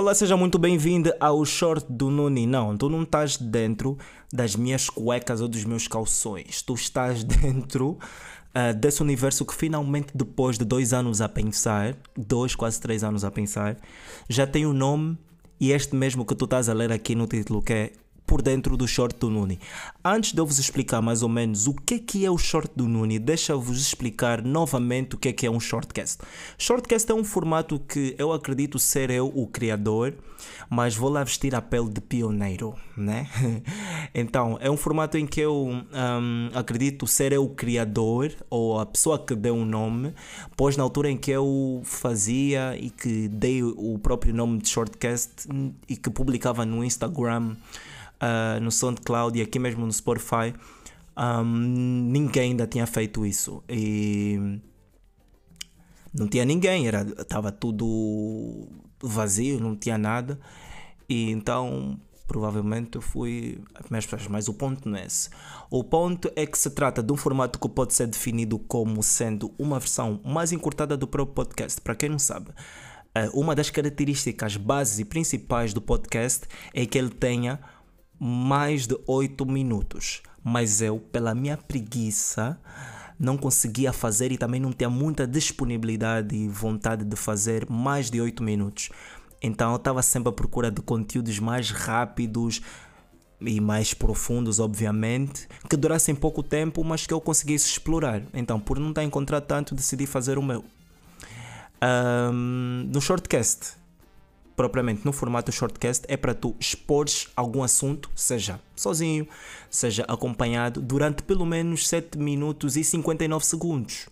Olá, seja muito bem-vindo ao short do Nuni. Não, tu não estás dentro das minhas cuecas ou dos meus calções. Tu estás dentro uh, desse universo que finalmente, depois de dois anos a pensar, dois, quase três anos a pensar, já tem o um nome e este mesmo que tu estás a ler aqui no título, que é por dentro do short do Nuni. Antes de eu vos explicar mais ou menos o que é que é o short do Nuni, deixa-vos explicar novamente o que é que é um shortcast. Shortcast é um formato que eu acredito ser eu o criador, mas vou lá vestir a pele de pioneiro, né? então, é um formato em que eu um, acredito ser eu o criador ou a pessoa que deu um nome, pois na altura em que eu fazia e que dei o próprio nome de shortcast e que publicava no Instagram uh, no SoundCloud e aqui mesmo no Spotify, um, ninguém ainda tinha feito isso. E não tinha ninguém, era estava tudo vazio, não tinha nada. E então provavelmente eu fui as mas o ponto não é esse. O ponto é que se trata de um formato que pode ser definido como sendo uma versão mais encurtada do próprio podcast. Para quem não sabe, uma das características bases e principais do podcast é que ele tenha mais de 8 minutos. Mas eu, pela minha preguiça, não conseguia fazer e também não tinha muita disponibilidade e vontade de fazer mais de 8 minutos. Então eu estava sempre à procura de conteúdos mais rápidos e mais profundos, obviamente, que durassem pouco tempo, mas que eu conseguisse explorar. Então, por não estar a encontrar tanto, decidi fazer o meu. Um, no shortcast, propriamente no formato shortcast é para tu expores algum assunto, seja sozinho, seja acompanhado, durante pelo menos 7 minutos e 59 segundos.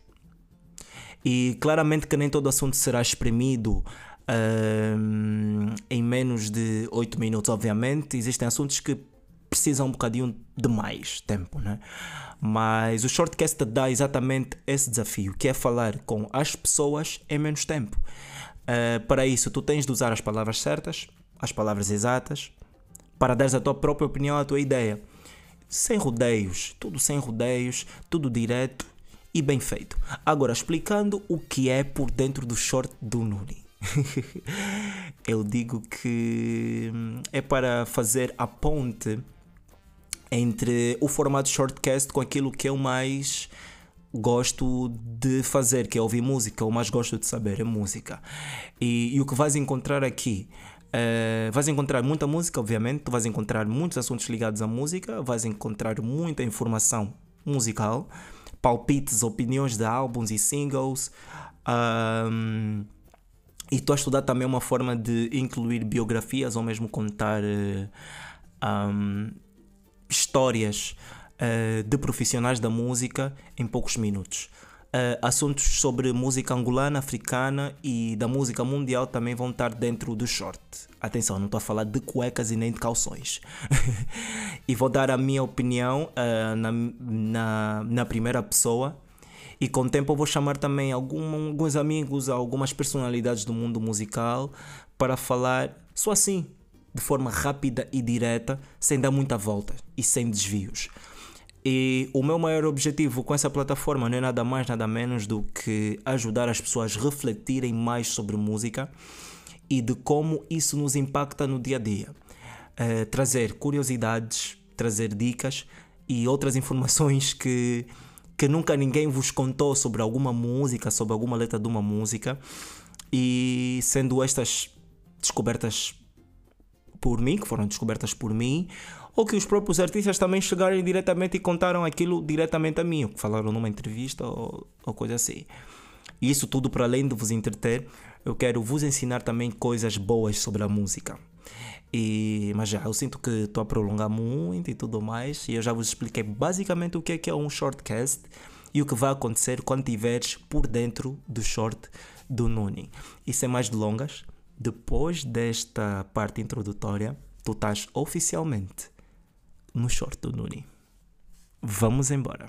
E claramente que nem todo assunto será exprimido uh, em menos de 8 minutos, obviamente. Existem assuntos que precisam um bocadinho de mais tempo, né? Mas o shortcast dá exatamente esse desafio, que é falar com as pessoas em menos tempo. Uh, para isso, tu tens de usar as palavras certas, as palavras exatas, para dar a tua própria opinião, a tua ideia. Sem rodeios, tudo sem rodeios, tudo direto e bem feito. Agora, explicando o que é por dentro do short do Nuni. Eu digo que hum, é para fazer a ponte entre o formato shortcast com aquilo que eu mais gosto de fazer, que é ouvir música, ou mais gosto de saber é música. E, e o que vais encontrar aqui? Uh, vais encontrar muita música, obviamente, tu vais encontrar muitos assuntos ligados à música, vais encontrar muita informação musical, palpites, opiniões de álbuns e singles. Um, e estou a estudar também uma forma de incluir biografias ou mesmo contar uh, um, histórias uh, de profissionais da música em poucos minutos. Uh, assuntos sobre música angolana, africana e da música mundial também vão estar dentro do short. Atenção, não estou a falar de cuecas e nem de calções. e vou dar a minha opinião uh, na, na, na, primeira pessoa. E com o tempo eu vou chamar também algum, alguns amigos, algumas personalidades do mundo musical para falar só assim, de forma rápida e direta, sem dar muita volta e sem desvios. E o meu maior objetivo com essa plataforma não é nada mais, nada menos do que ajudar as pessoas a refletirem mais sobre música e de como isso nos impacta no dia a dia. Uh, trazer curiosidades, trazer dicas e outras informações que, que nunca ninguém vos contou sobre alguma música, sobre alguma letra de uma música. E sendo estas descobertas por mim, que foram descobertas por mim, ou que os próprios artistas também chegaram diretamente e contaram aquilo diretamente a mim, ou que falaram numa entrevista ou, ou coisa assim. E isso tudo para além de vos entreter, eu quero vos ensinar também coisas boas sobre a música. E, mas já, eu sinto que estou a prolongar muito e tudo mais, e eu já vos expliquei basicamente o que é que é um shortcast e o que vai acontecer quando estiveres por dentro do short do Nuni. E sem mais delongas, depois desta parte introdutória, tu estás oficialmente no short do Nuni. Vamos embora.